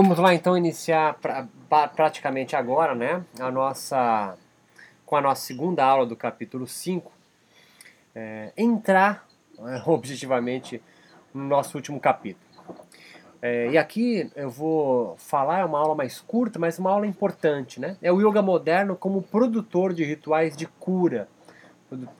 Vamos lá então iniciar pra, pra, praticamente agora, né, a nossa com a nossa segunda aula do capítulo 5, é, entrar é, objetivamente no nosso último capítulo. É, e aqui eu vou falar, é uma aula mais curta, mas uma aula importante, né? É o yoga moderno como produtor de rituais de cura,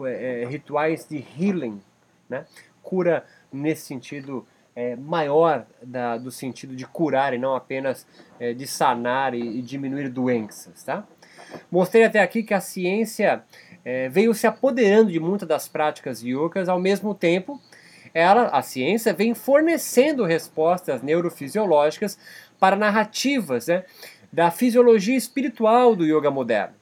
é, rituais de healing, né? Cura nesse sentido é, maior da, do sentido de curar e não apenas é, de sanar e, e, diminuir doenças, tá? Mostrei até aqui que a ciência é, veio se apoderando de muitas das práticas yogas, ao mesmo tempo, ela, a ciência, vem fornecendo respostas neurofisiológicas para narrativas né, da fisiologia espiritual do yoga moderno.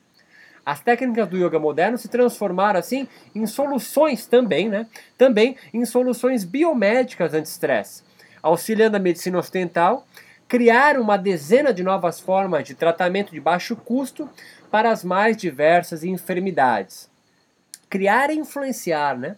As técnicas do yoga moderno se transformaram assim em soluções também, né? Também em soluções biomédicas anti-estresse, auxiliando a medicina ocidental criar uma dezena de novas formas de tratamento de baixo custo para as mais diversas enfermidades. Criar e influenciar, né?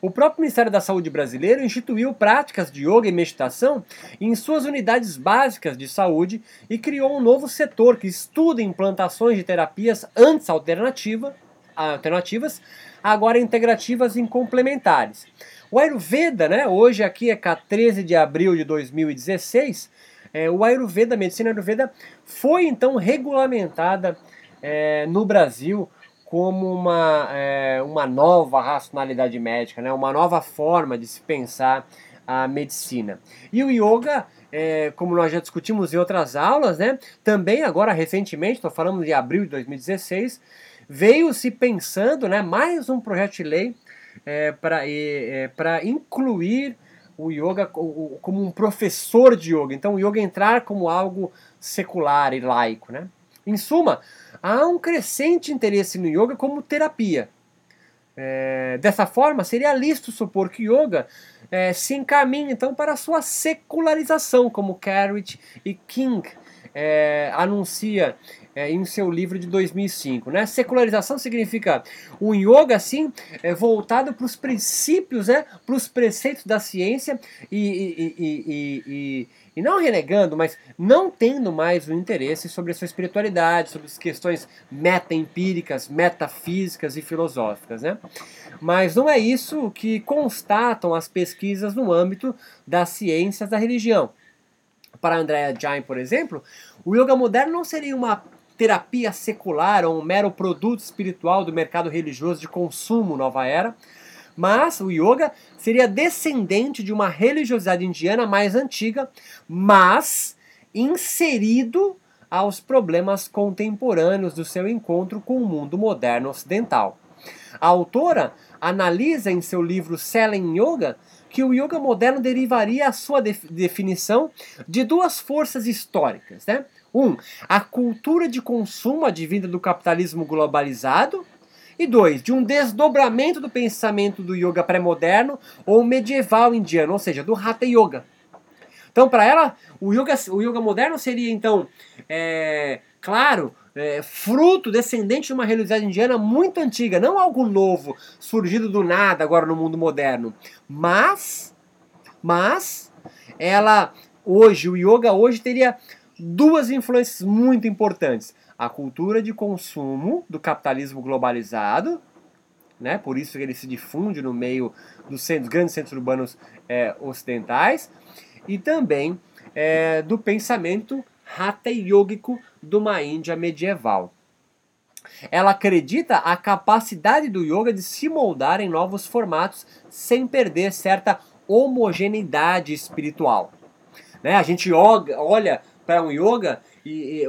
O próprio Ministério da Saúde brasileiro instituiu práticas de yoga e meditação em suas unidades básicas de saúde e criou um novo setor que estuda implantações de terapias antes alternativa, alternativas, agora integrativas e complementares. O Ayurveda, né, hoje aqui é 13 de abril de 2016, é, o Ayurveda, a medicina Ayurveda, foi então regulamentada é, no Brasil como uma, é, uma nova racionalidade médica, né? uma nova forma de se pensar a medicina. E o yoga, é, como nós já discutimos em outras aulas, né? também agora recentemente, estou falando de abril de 2016, veio se pensando né, mais um projeto de lei é, para é, incluir o yoga como um professor de yoga. Então o yoga entrar como algo secular e laico. Né? Em suma, há um crescente interesse no yoga como terapia. É, dessa forma, seria lícito supor que yoga é, se encaminha então para sua secularização, como Carrot e King é, anuncia é, em seu livro de 2005. Né? Secularização significa um yoga assim voltado para os princípios, né? para os preceitos da ciência e, e, e, e e não renegando, mas não tendo mais o interesse sobre a sua espiritualidade, sobre as questões meta-empíricas, metafísicas e filosóficas. Né? Mas não é isso que constatam as pesquisas no âmbito das ciências da religião. Para Andrea Jain, por exemplo, o yoga moderno não seria uma terapia secular ou um mero produto espiritual do mercado religioso de consumo nova era, mas o yoga seria descendente de uma religiosidade indiana mais antiga, mas inserido aos problemas contemporâneos do seu encontro com o mundo moderno ocidental. A autora analisa em seu livro Selling Yoga que o yoga moderno derivaria a sua definição de duas forças históricas. Né? Um, a cultura de consumo advinda do capitalismo globalizado, e dois, de um desdobramento do pensamento do yoga pré-moderno ou medieval indiano, ou seja, do Hatha Yoga. Então, para ela, o yoga, o yoga moderno seria, então, é, claro, é, fruto descendente de uma religiosidade indiana muito antiga, não algo novo, surgido do nada agora no mundo moderno. Mas, mas, ela, hoje, o yoga hoje teria duas influências muito importantes a cultura de consumo do capitalismo globalizado, né? por isso que ele se difunde no meio dos, centros, grandes centros urbanos é, ocidentais, e também é, do pensamento Hatha Yogico de uma Índia medieval. Ela acredita a capacidade do yoga de se moldar em novos formatos sem perder certa homogeneidade espiritual. Né? A gente olha para um yoga e, e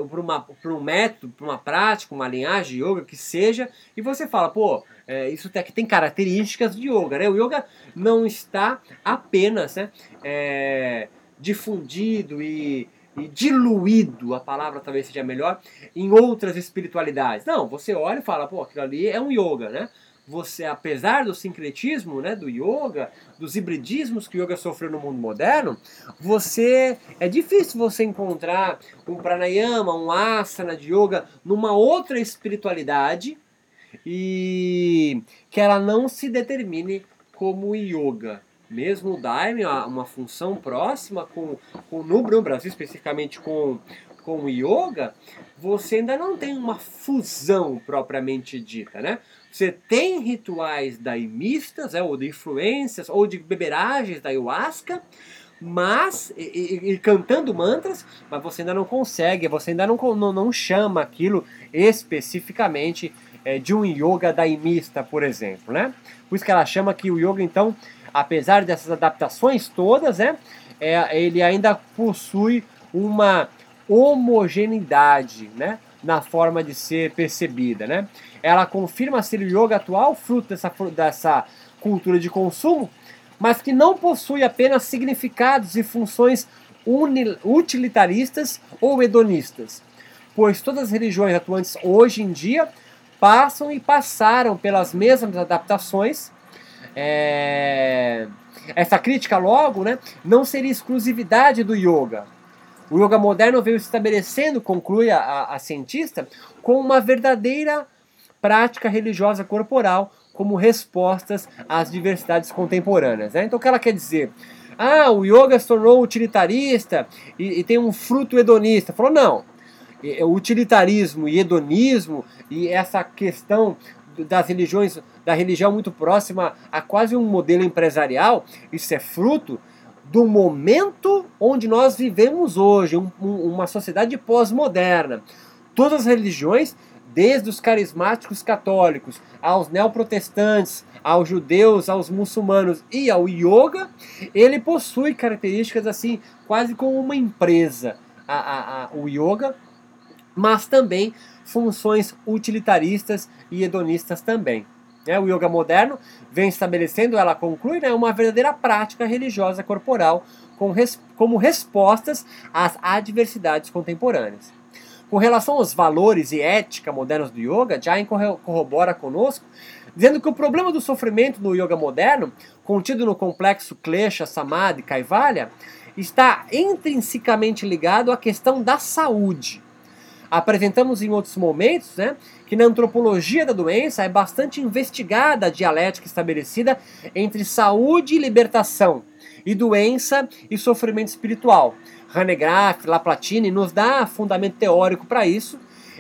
para um método, para uma prática, uma linhagem de yoga que seja, e você fala, pô, é, isso aqui tem características de yoga, né? O yoga não está apenas né, é, difundido e, e diluído, a palavra talvez seja melhor, em outras espiritualidades. Não, você olha e fala, pô, aquilo ali é um yoga, né? Você, apesar do sincretismo, né, do yoga, dos hibridismos que o yoga sofreu no mundo moderno, você é difícil você encontrar um pranayama, um asana de yoga numa outra espiritualidade e que ela não se determine como yoga, mesmo o Daime, uma função próxima com, com no, Brasil especificamente com com o yoga, você ainda não tem uma fusão propriamente dita, né? Você tem rituais daimistas, é, ou de influências, ou de beberagens da ayahuasca, mas e, e, e, cantando mantras, mas você ainda não consegue, você ainda não, não, não chama aquilo especificamente é, de um yoga daimista, por exemplo, né? Por isso que ela chama que o yoga, então, apesar dessas adaptações todas, né, é, ele ainda possui uma homogeneidade, né, na forma de ser percebida, né? Ela confirma ser o yoga atual fruto dessa, dessa cultura de consumo, mas que não possui apenas significados e funções utilitaristas ou hedonistas, pois todas as religiões atuantes hoje em dia passam e passaram pelas mesmas adaptações. É... Essa crítica, logo, né, não seria exclusividade do yoga, o yoga moderno veio se estabelecendo, conclui a, a, a cientista, com uma verdadeira prática religiosa corporal como respostas às diversidades contemporâneas. Né? Então, o que ela quer dizer? Ah, o yoga se tornou utilitarista e, e tem um fruto hedonista. Falou, não. O utilitarismo e hedonismo e essa questão das religiões, da religião muito próxima a quase um modelo empresarial, isso é fruto do momento onde nós vivemos hoje, um, um, uma sociedade pós-moderna. Todas as religiões, desde os carismáticos católicos aos neoprotestantes, aos judeus, aos muçulmanos e ao yoga, ele possui características assim, quase como uma empresa, a, a, a, o yoga, mas também funções utilitaristas e hedonistas também. É, o yoga moderno vem estabelecendo, ela conclui, né, uma verdadeira prática religiosa corporal com res, como respostas às adversidades contemporâneas. Com relação aos valores e ética modernos do yoga, Jain corrobora conosco, dizendo que o problema do sofrimento no yoga moderno, contido no complexo Klesha, Samadhi, Kaivalya, está intrinsecamente ligado à questão da saúde. Apresentamos em outros momentos né, que na antropologia da doença é bastante investigada a dialética estabelecida entre saúde e libertação, e doença e sofrimento espiritual. Hanegraaff, Laplatine nos dá fundamento teórico para isso.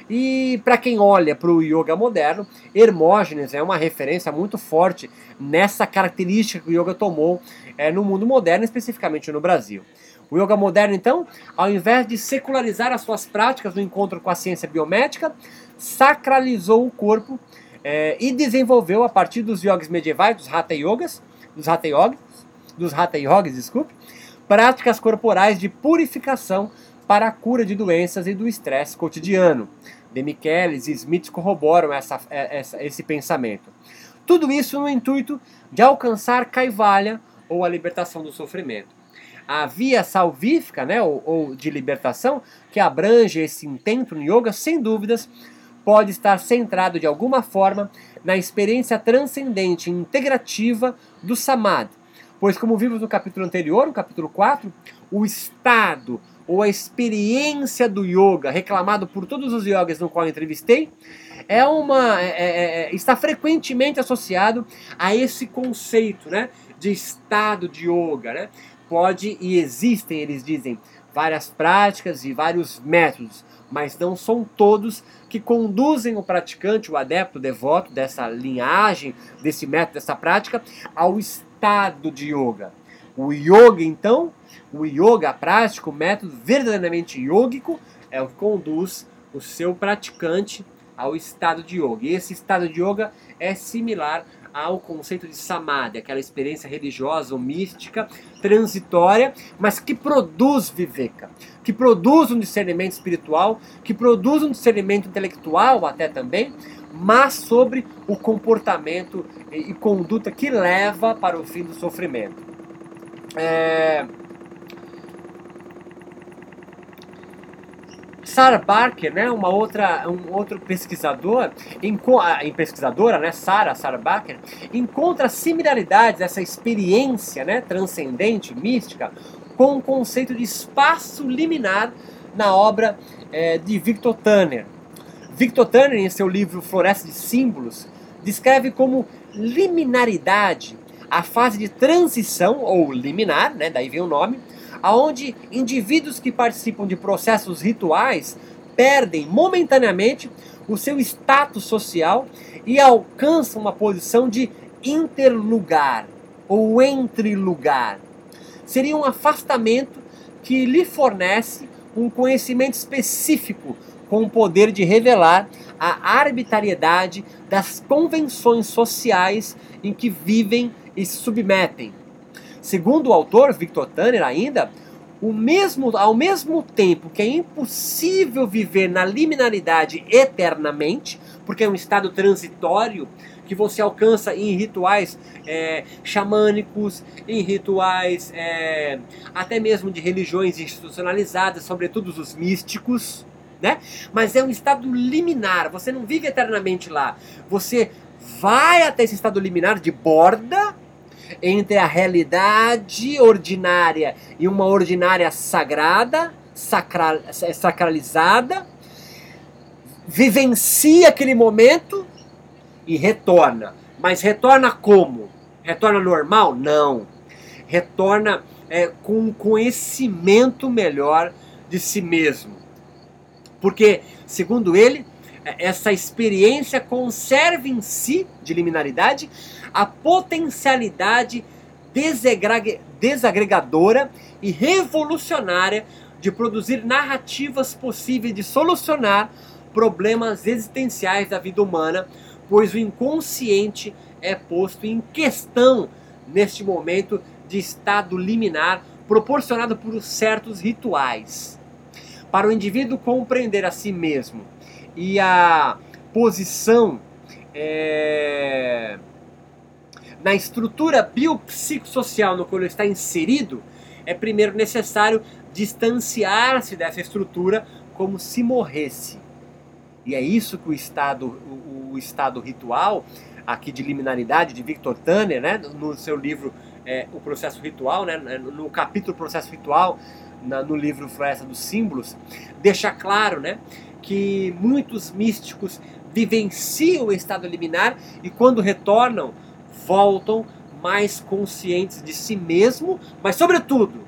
E para quem olha para o yoga moderno, Hermógenes é uma referência muito forte nessa característica que o yoga tomou é, no mundo moderno, especificamente no Brasil. O yoga moderno, então, ao invés de secularizar as suas práticas no encontro com a ciência biomédica, sacralizou o corpo é, e desenvolveu a partir dos yogis medievais, dos hatha yogas, dos hatha yogis, dos hatha yogis, desculpe, práticas corporais de purificação para a cura de doenças e do estresse cotidiano. Demichelis e Smith corroboram essa, é, essa, esse pensamento. Tudo isso no intuito de alcançar Kaivalya, ou a libertação do sofrimento. A via salvífica, né, ou, ou de libertação, que abrange esse intento no yoga, sem dúvidas, pode estar centrado de alguma forma na experiência transcendente integrativa do samadhi. Pois, como vimos no capítulo anterior, no capítulo 4, o estado ou a experiência do yoga, reclamado por todos os yogas no qual entrevistei, é uma, é, é, é, está frequentemente associado a esse conceito né, de estado de yoga. Né? Pode e existem, eles dizem, várias práticas e vários métodos mas não são todos que conduzem o praticante, o adepto, o devoto dessa linhagem, desse método, dessa prática, ao estado de yoga. O yoga, então, o yoga, a prática, o método verdadeiramente yógico, é o que conduz o seu praticante ao estado de yoga. E esse estado de yoga é similar ao conceito de samadhi, aquela experiência religiosa ou mística, transitória, mas que produz viveka, que produz um discernimento espiritual, que produz um discernimento intelectual até também, mas sobre o comportamento e, conduta que leva para o fim do sofrimento. É, Sarah Barker, né, uma outra, um outro pesquisador, em, em pesquisadora, né, Sarah, Sarah Barker, encontra similaridades essa experiência, né, transcendente, mística, com o conceito de espaço liminar na obra é, de Victor Tanner. Victor Tanner, em seu livro Floresta de Símbolos, descreve como liminaridade a fase de transição ou liminar, né, daí vem o nome, aonde indivíduos que participam de processos rituais perdem momentaneamente o seu status social e alcançam uma posição de interlugar ou entre lugar. Seria um afastamento que lhe fornece um conhecimento específico com o poder de revelar a arbitrariedade das convenções sociais em que vivem e se submetem. Segundo o autor Victor Tanner ainda, o mesmo, ao mesmo tempo que é impossível viver na liminaridade eternamente, porque é um estado transitório que você alcança em rituais é, xamânicos, em rituais é, até mesmo de religiões institucionalizadas, sobretudo os místicos, né? Mas é um estado liminar, você não vive eternamente lá. Você vai até esse estado liminar de borda entre a realidade ordinária e uma ordinária sagrada, sacral, sacralizada, vivencia aquele momento e retorna. Mas retorna como? Retorna normal? Não. Retorna é, com um conhecimento melhor de si mesmo. Porque, segundo ele, é, essa experiência conserva em si, de liminaridade, a potencialidade desagregadora e revolucionária de produzir narrativas possíveis de solucionar problemas existenciais da vida humana pois o inconsciente é posto em questão neste momento de estado liminar proporcionado por certos rituais. Para o indivíduo compreender a si mesmo e a posição é, na estrutura biopsicossocial no qual ele está inserido, é primeiro necessário distanciar-se dessa estrutura como se morresse. E é isso que o estado, o, o estado ritual, aqui de liminaridade, de Victor Tanner, né, no seu livro é, O Processo Ritual, né, no capítulo Processo Ritual, na, no livro Floresta dos Símbolos, deixa claro né, que muitos místicos vivenciam o estado liminar e quando retornam, voltam mais conscientes de si mesmo, mas sobretudo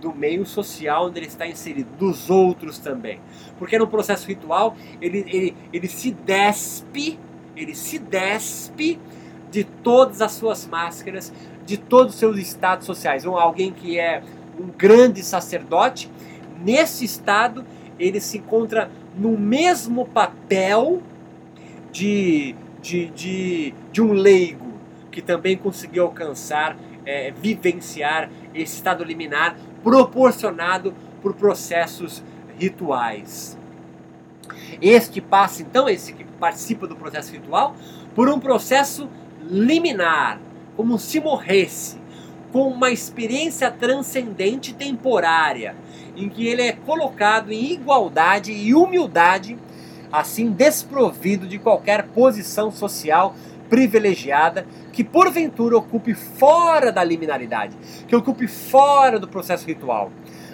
do meio social onde ele está inserido, dos outros também. Porque no processo ritual ele, ele, ele se despe, ele se despe de todas as suas máscaras, de todos os seus estados sociais. Um, alguém que é um grande sacerdote, nesse estado ele se encontra no mesmo papel de, de, de, de um leigo que também conseguiu alcançar, é, vivenciar esse estado liminar proporcionado por processos rituais. Este passa, então, esse que participa do processo ritual, por um processo liminar, como se morresse, com uma experiência transcendente temporária, em que ele é colocado em igualdade e humildade, assim desprovido de qualquer posição social privilegiada que porventura ocupe fora da liminaridade, que ocupe fora do processo ritual.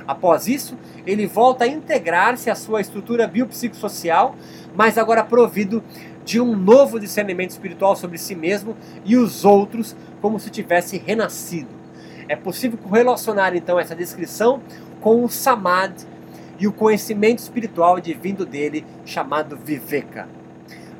Após isso, ele volta a integrar-se à sua estrutura biopsicossocial, mas agora provido de um novo discernimento espiritual sobre si mesmo e os outros, como se tivesse renascido. É possível relacionar então essa descrição com o Samadhi e o conhecimento espiritual divino dele, chamado Viveka.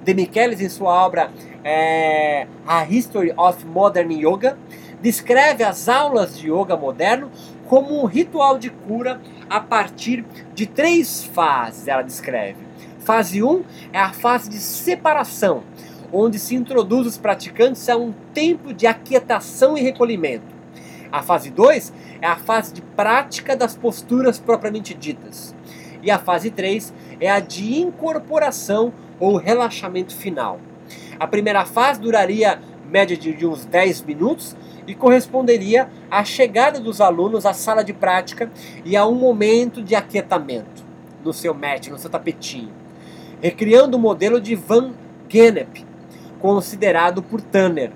De Michelis, em sua obra é, A History of Modern Yoga, descreve as aulas de yoga moderno como um ritual de cura a partir de três fases, ela descreve. Fase 1 um é a fase de separação, onde se introduz os praticantes a um tempo de aquietação e recolhimento. A fase 2 é a fase de prática das posturas propriamente ditas. E a fase 3 é a de incorporação ou relaxamento final. A primeira fase duraria média de, de uns 10 minutos e corresponderia à chegada dos alunos à sala de prática e a um momento de aquietamento no seu mat, no seu tapetinho, recriando o modelo de Van Gennep, considerado por Tanner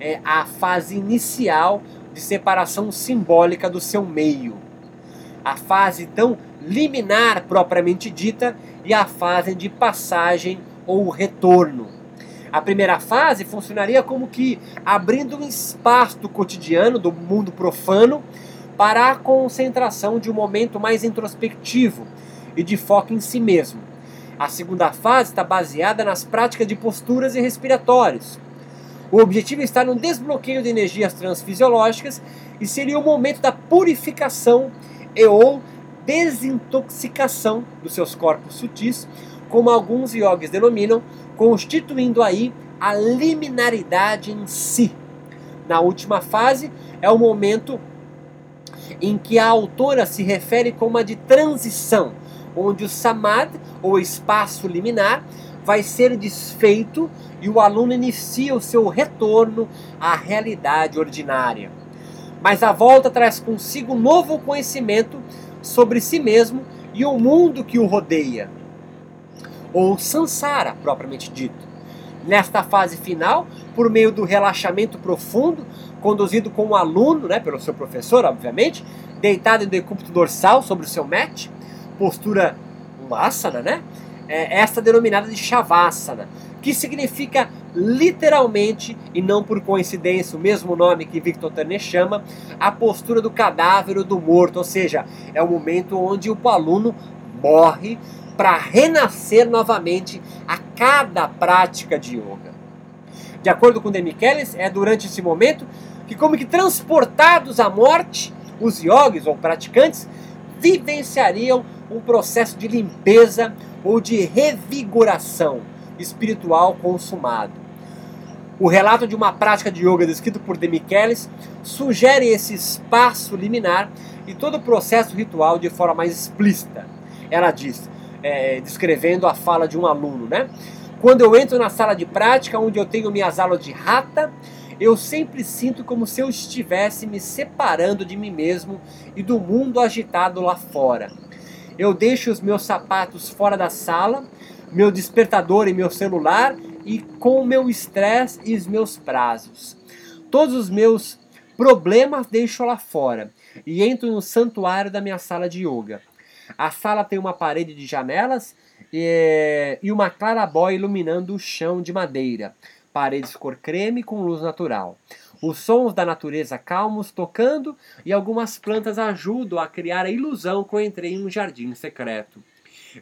é a fase inicial de separação simbólica do seu meio. A fase então liminar propriamente dita e a fase de passagem ou retorno. A primeira fase funcionaria como que abrindo um espaço do cotidiano, do mundo profano, para a concentração de um momento mais introspectivo e de foco em si mesmo. A segunda fase está baseada nas práticas de posturas e respiratórios. O objetivo está no desbloqueio de energias transfisiológicas e seria o momento da purificação e ou desintoxicação dos seus corpos sutis, como alguns yogis denominam, constituindo aí a liminaridade em si. Na última fase é o momento em que a autora se refere como a de transição, onde o samadhi, ou espaço liminar, vai ser desfeito e o aluno inicia o seu retorno à realidade ordinária. Mas a volta traz consigo um novo conhecimento sobre si mesmo e o mundo que o rodeia, ou samsara propriamente dito. Nesta fase final, por meio do relaxamento profundo, conduzido com o aluno, né, pelo seu professor, obviamente, deitado em decúbito dorsal sobre o seu mat, postura um asana, né? É, esta denominada de Shavasana, que significa literalmente, e não por coincidência, o mesmo nome que Victor Turner chama, a postura do cadáver ou do morto, ou seja, é o momento onde o aluno morre para renascer novamente a cada prática de yoga. De acordo com Demichelis, é durante esse momento que, como que transportados à morte, os yogis ou praticantes vivenciariam um processo de limpeza ou de revigoração espiritual consumado. O relato de uma prática de yoga descrito por Demichelis sugere esse espaço liminar e todo o processo ritual de forma mais explícita. Ela diz, é, descrevendo a fala de um aluno, né? Quando eu entro na sala de prática, onde eu tenho minhas aulas de rata, eu sempre sinto como se eu estivesse me separando de mim mesmo e do mundo agitado lá fora. Eu deixo os meus sapatos fora da sala, meu despertador e meu celular e com o meu estresse e os meus prazos. Todos os meus problemas deixo lá fora e entro no santuário da minha sala de yoga. A sala tem uma parede de janelas e, e uma clarabóia iluminando o chão de madeira, paredes cor creme com luz natural. Os sons da natureza calmos tocando e algumas plantas ajudam a criar a ilusão que eu entrei em um jardim secreto.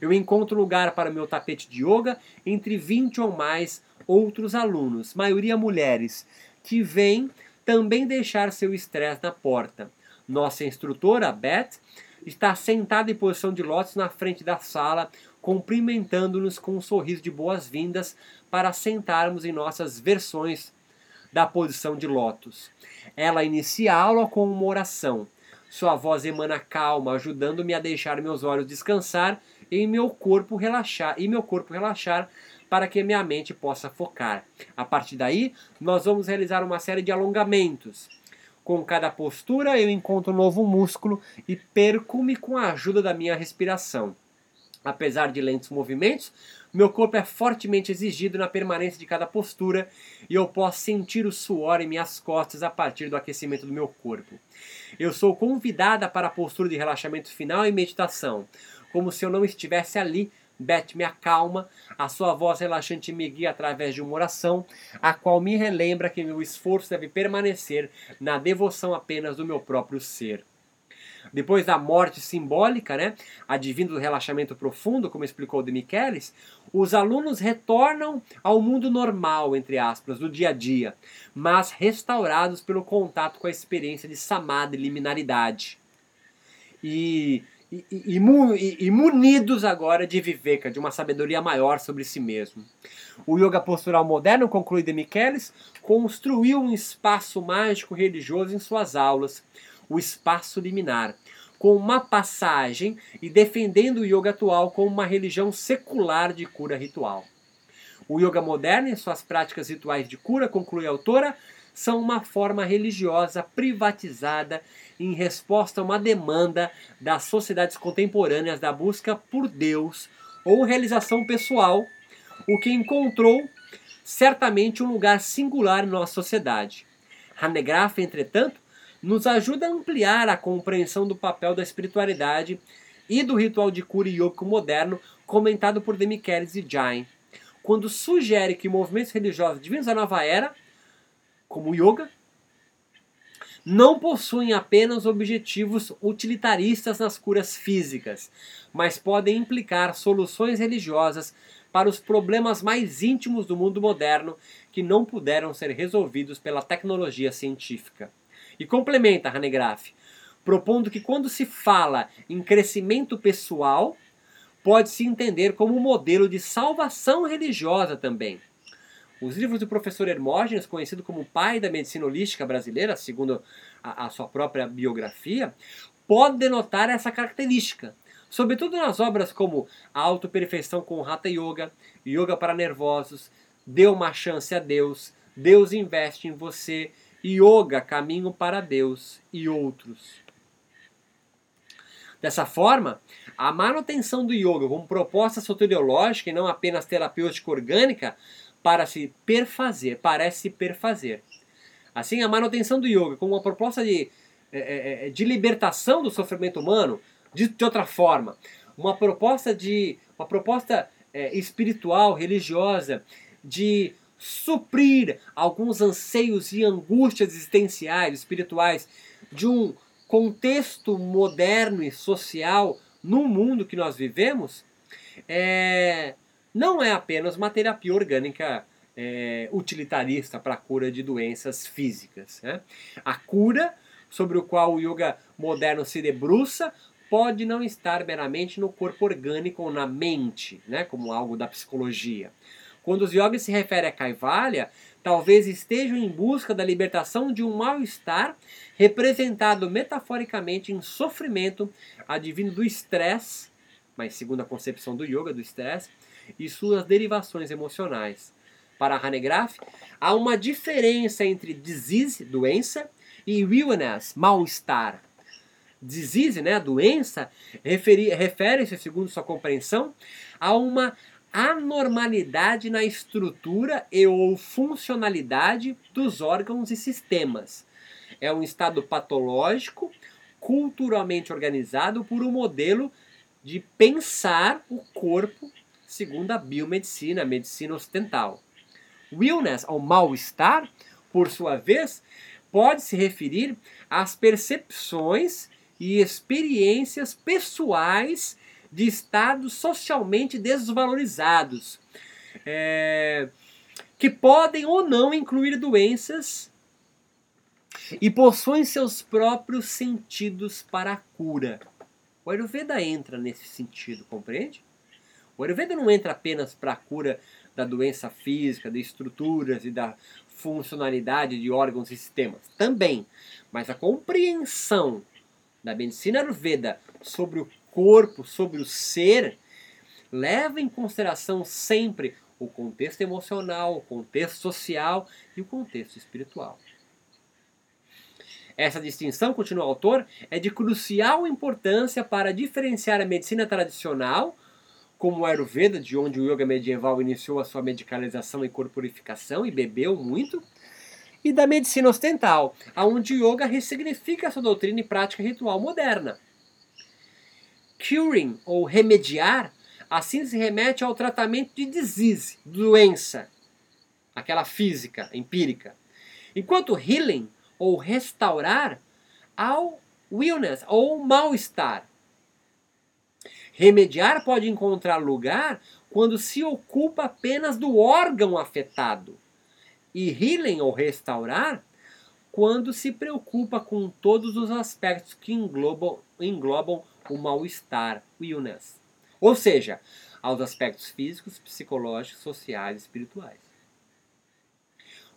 Eu encontro lugar para meu tapete de yoga entre 20 ou mais outros alunos, maioria mulheres, que vêm também deixar seu estresse na porta. Nossa instrutora, Beth, está sentada em posição de lótus na frente da sala, cumprimentando-nos com um sorriso de boas-vindas para sentarmos em nossas versões da posição de lótus. Ela inicia a aula com uma oração. Sua voz emana calma, ajudando-me a deixar meus olhos descansar e meu corpo relaxar e meu corpo relaxar para que minha mente possa focar. A partir daí, nós vamos realizar uma série de alongamentos. Com cada postura, eu encontro um novo músculo e perco-me com a ajuda da minha respiração. Apesar de lentos movimentos, meu corpo é fortemente exigido na permanência de cada postura e eu posso sentir o suor em minhas costas a partir do aquecimento do meu corpo. Eu sou convidada para a postura de relaxamento final e meditação, como se eu não estivesse ali Beth me acalma, a sua voz relaxante me guia através de uma oração, a qual me relembra que meu esforço deve permanecer na devoção apenas do meu próprio ser. Depois da morte simbólica, né, advindo do relaxamento profundo, como explicou de Michelis, os alunos retornam ao mundo normal, entre aspas, do dia a dia, mas restaurados pelo contato com a experiência de samadhi, liminaridade. E e, e, e, munidos agora de viveka, de uma sabedoria maior sobre si mesmo. O yoga postural moderno, conclui de Michelis, construiu um espaço mágico religioso em suas aulas, o espaço liminar, com uma passagem e defendendo o yoga atual como uma religião secular de cura ritual. O yoga moderno, em suas práticas rituais de cura, conclui a autora, são uma forma religiosa privatizada em resposta a uma demanda das sociedades contemporâneas da busca por Deus ou realização pessoal, o que encontrou certamente um lugar singular em nossa sociedade. Hanegraaff, entretanto, nos ajuda a ampliar a compreensão do papel da espiritualidade e do ritual de cura yoga moderno comentado por Demichelis e Jain. quando sugere que movimentos religiosos divinos da nova era, como o yoga, não possuem apenas objetivos utilitaristas nas curas físicas, mas podem implicar soluções religiosas para os problemas mais íntimos do mundo moderno que não puderam ser resolvidos pela tecnologia científica. E complementa Hanegraaff, propondo que quando se fala em crescimento pessoal, pode-se entender como um modelo de salvação religiosa também. Os livros do professor Hermógenes, conhecido como pai da medicina holística brasileira, segundo a, a sua própria biografia, podem denotar essa característica. Sobretudo nas obras como A Autoperfeição com Hatha Yoga, Yoga para Nervosos, Dê uma Chance a Deus, Deus Investe em Você, Yoga, Caminho para Deus e outros. Dessa forma, a manutenção do yoga como proposta soteriológica e não apenas terapêutica orgânica para se perfazer, parece perfazer. Assim, a manutenção do yoga como uma proposta de, é, é, é, de libertação do sofrimento humano, de, de outra forma, uma proposta de uma proposta espiritual, religiosa, de suprir alguns anseios e angústias existenciais, espirituais, de um contexto moderno e social no mundo que nós vivemos, é, não é apenas uma terapia orgânica é, utilitarista para a cura de doenças físicas. Né? A cura sobre o qual o yoga moderno se debruça pode não estar meramente no corpo orgânico ou na mente, né? como algo da psicologia. Quando os yogis se referem a Kaivalya, talvez estejam em busca da libertação de um mal-estar representado metaforicamente em sofrimento advindo do estresse, mas segundo a concepção do yoga do estresse, e suas derivações emocionais. Para Hanegraaff, há uma diferença entre disease, doença, e illness, mal-estar. Disease, né, doença, refere-se, segundo sua compreensão, a uma anormalidade na estrutura e ou funcionalidade dos órgãos e sistemas. É um estado patológico, culturalmente organizado por um modelo de pensar o corpo segundo a biomedicina, a medicina ocidental. Willness, ou mal-estar, por sua vez, pode se referir às percepções e experiências pessoais de estados socialmente desvalorizados, é, que podem ou não incluir doenças e possuem seus próprios sentidos para a cura. O Ayurveda entra nesse sentido, compreende? O Ayurveda não entra apenas para a cura da doença física, de estruturas e da funcionalidade de órgãos e sistemas. Também. Mas a compreensão da medicina Ayurveda sobre o corpo, sobre o ser, leva em consideração sempre o contexto emocional, o contexto social e o contexto espiritual. Essa distinção, continua o autor, é de crucial importância para diferenciar a medicina tradicional como o Ayurveda, de onde o yoga medieval iniciou a sua medicalização e corporificação e bebeu muito, e da medicina ocidental, aonde o yoga ressignifica sua doutrina e prática ritual moderna. Curing, ou remediar, assim se remete ao tratamento de disease, doença, aquela física, empírica. Enquanto healing, ou restaurar, ao wellness, ou mal-estar, Remediar pode encontrar lugar quando se ocupa apenas do órgão afetado. E healing ou restaurar quando se preocupa com todos os aspectos que englobam, englobam o mal-estar, o illness. Ou seja, aos aspectos físicos, psicológicos, sociais e espirituais.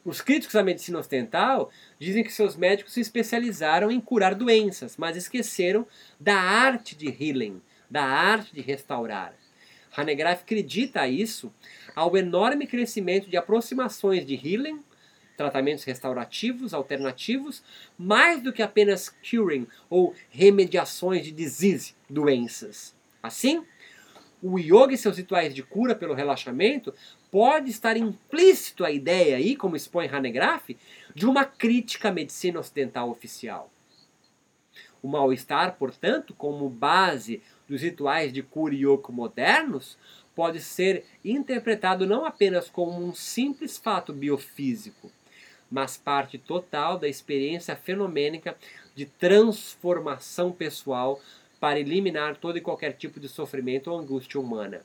Os críticos da medicina ocidental dizem que seus médicos se especializaram em curar doenças, mas esqueceram da arte de healing, da arte de restaurar. Hanegraaff acredita isso ao enorme crescimento de aproximações de healing, tratamentos restaurativos, alternativos, mais do que apenas curing ou remediações de disease, doenças. Assim, o yoga e seus rituais de cura pelo relaxamento pode estar implícito a ideia aí, como expõe Hanegraaff, de uma crítica à medicina ocidental oficial. O mal-estar, portanto, como base dos rituais de cura yoga modernos pode ser interpretado não apenas como um simples fato biofísico, mas parte total da experiência fenomênica de transformação pessoal para eliminar todo e qualquer tipo de sofrimento ou angústia humana.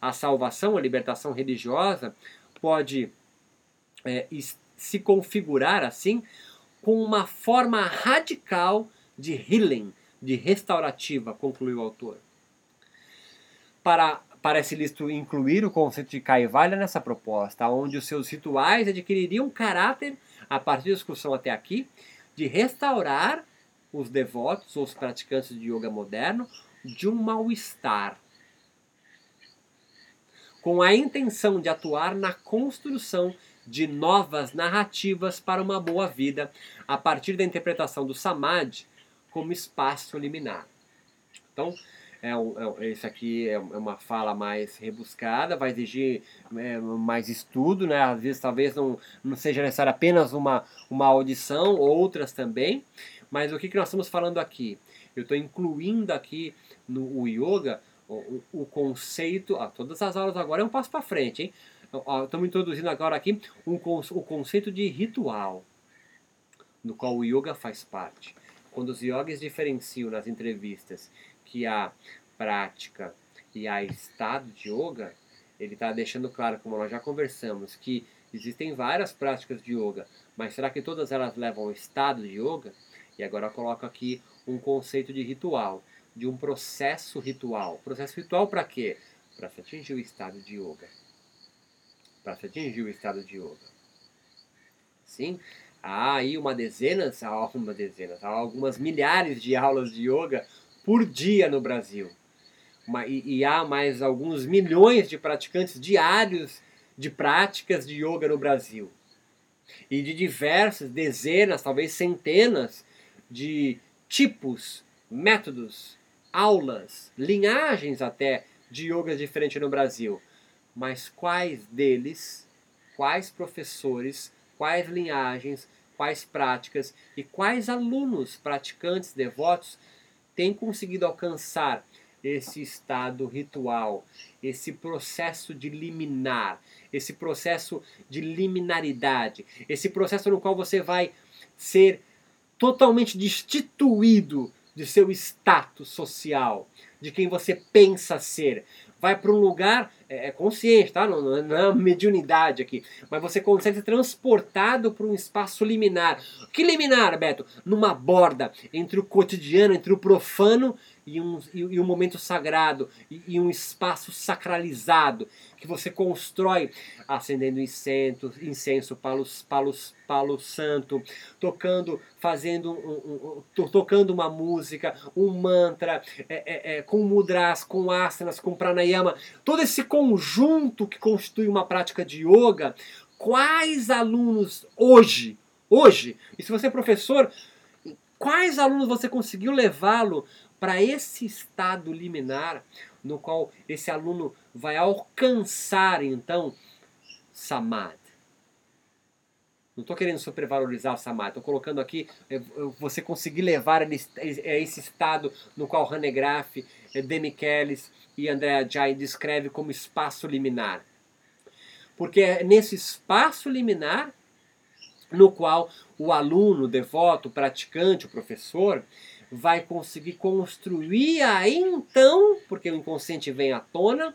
A salvação, a libertação religiosa, pode é, se configurar assim com uma forma radical de healing, de restaurativa, concluiu o autor. Para, parece lícito incluir o conceito de Kaivalya nessa proposta, onde os seus rituais adquiririam caráter, a partir da discussão até aqui, de restaurar os devotos ou os praticantes de yoga moderno de um mal-estar, com a intenção de atuar na construção de novas narrativas para uma boa vida, a partir da interpretação do Samadhi como espaço liminar. Então, é é, esse aqui é, é uma fala mais rebuscada, vai exigir é, mais estudo, né? às vezes talvez não, não seja necessário apenas uma, uma audição, outras também, mas o que, que nós estamos falando aqui? Eu estou incluindo aqui no yoga o, o, conceito, ah, todas as aulas agora é um passo para frente, hein? Estamos introduzindo agora aqui um, o conceito de ritual, no qual o yoga faz parte. Quando os yogis diferenciam nas entrevistas que há prática e há estado de yoga, ele está deixando claro, como nós já conversamos, que existem várias práticas de yoga, mas será que todas elas levam ao estado de yoga? E agora eu coloco aqui um conceito de ritual, de um processo ritual. Processo ritual para quê? Para se atingir o estado de yoga para se atingir o estado de yoga. Sim, há aí uma dezena, uma dezena, algumas milhares de aulas de yoga por dia no Brasil. E, e há mais alguns milhões de praticantes diários de práticas de yoga no Brasil. E de diversas, dezenas, talvez centenas de tipos, métodos, aulas, linhagens até de yogas diferentes no Brasil mas quais deles, quais professores, quais linhagens, quais práticas e quais alunos praticantes devotos têm conseguido alcançar esse estado ritual, esse processo de liminar, esse processo de liminaridade, esse processo no qual você vai ser totalmente destituído de seu status social, de quem você pensa ser. Vai para um lugar é, é, consciente, tá? Não, não é mediunidade aqui. Mas você consegue ser transportado para um espaço liminar. Que liminar, Beto? Numa borda entre o cotidiano, entre o profano e um, e, um momento sagrado, e, e, um espaço sacralizado que você constrói acendendo incenso, incenso palo, palo, palo santo, tocando, fazendo um, um, tocando uma música, um mantra, é, é, é, com mudras, com asanas, com pranayama, todo esse conjunto que constitui uma prática de yoga, quais alunos hoje, hoje, e se você é professor, quais alunos você conseguiu levá-lo para esse estado liminar no qual esse aluno vai alcançar então samadhi. Não estou querendo supervalorizar o samadhi, estou colocando aqui é, você conseguir levar a esse estado no qual Hanegraaff, é, Demichelis e Andrea Jai descreve como espaço liminar. Porque é nesse espaço liminar no qual o aluno, o devoto, o praticante, o professor, vai conseguir construir aí então, porque o inconsciente vem à tona,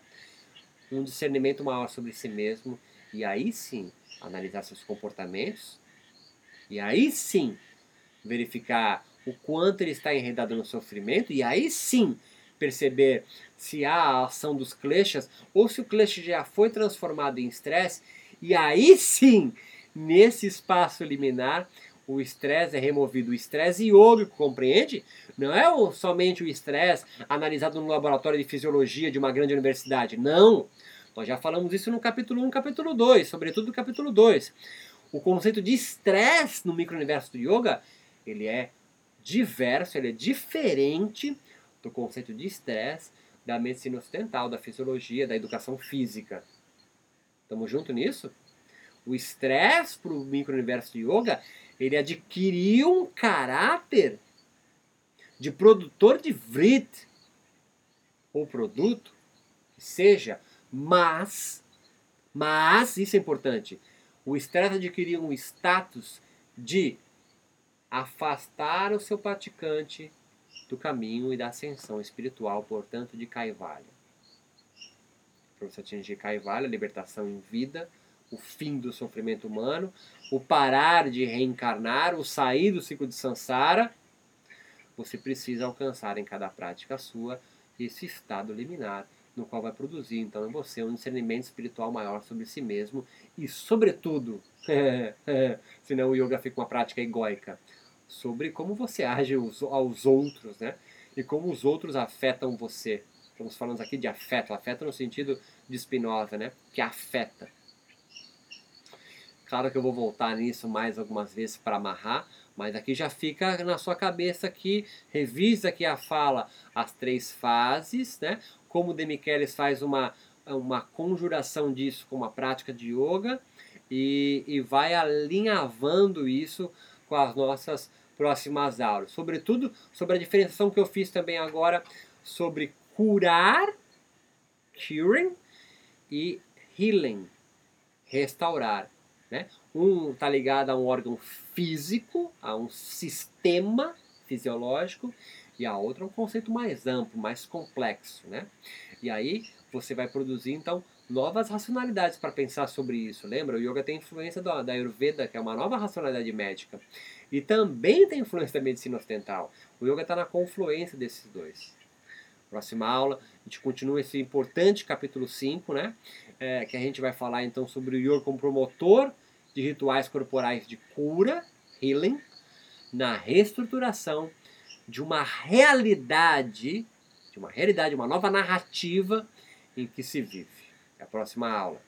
um discernimento maior sobre si mesmo e aí sim analisar seus comportamentos e aí sim verificar o quanto ele está enredado no sofrimento e aí sim perceber se há a ação dos kleshas ou se o klesha já foi transformado em estresse e aí sim nesse espaço liminar o estresse é removido. O estresse iógico, compreende? Não é o, somente o estresse analisado no laboratório de fisiologia de uma grande universidade. Não! Nós já falamos isso no capítulo 1 capítulo 2, sobretudo no capítulo 2. O conceito de estresse no micro-universo do yoga, ele é diverso, ele é diferente do conceito de estresse da medicina ocidental, da fisiologia, da educação física. Estamos juntos nisso? O estresse para o micro-universo do yoga ele adquiriu um caráter de produtor de vrit, ou produto, seja, mas, mas, isso é importante, o estresse adquirir um status de afastar o seu praticante do caminho e da ascensão espiritual, portanto, de Kaivalya. Para você atingir Kaivalya, libertação em vida, o fim do sofrimento humano, o parar de reencarnar, o sair do ciclo de Sansara, você precisa alcançar em cada prática sua esse estado liminar, no qual vai produzir então em você um discernimento espiritual maior sobre si mesmo e, sobretudo, senão o yoga fica uma prática egóica, sobre como você age aos outros, né? E como os outros afetam você. Estamos falando aqui de afeto, afeta no sentido de Spinoza, né? Que afeta. Claro que eu vou voltar nisso mais algumas vezes para amarrar, mas aqui já fica na sua cabeça que revisa aqui a fala as três fases, né? Como o Demichelis faz uma, uma conjuração disso com uma prática de yoga e, e vai alinhavando isso com as nossas próximas aulas. Sobretudo sobre a diferenciação que eu fiz também agora sobre curar, curing, e healing, restaurar. Né? Um está ligado a um órgão físico, a um sistema fisiológico, e a outra é um conceito mais amplo, mais complexo. Né? E aí você vai produzir então novas racionalidades para pensar sobre isso. Lembra? O yoga tem influência da, da Ayurveda, que é uma nova racionalidade médica. E também tem influência da medicina ocidental. O yoga está na confluência desses dois. Próxima aula, a gente continua esse importante capítulo 5, né? É, que a gente vai falar então sobre o yoga como promotor de rituais corporais de cura, healing, na reestruturação de uma realidade, de uma realidade, uma nova narrativa em que se vive. É a próxima aula.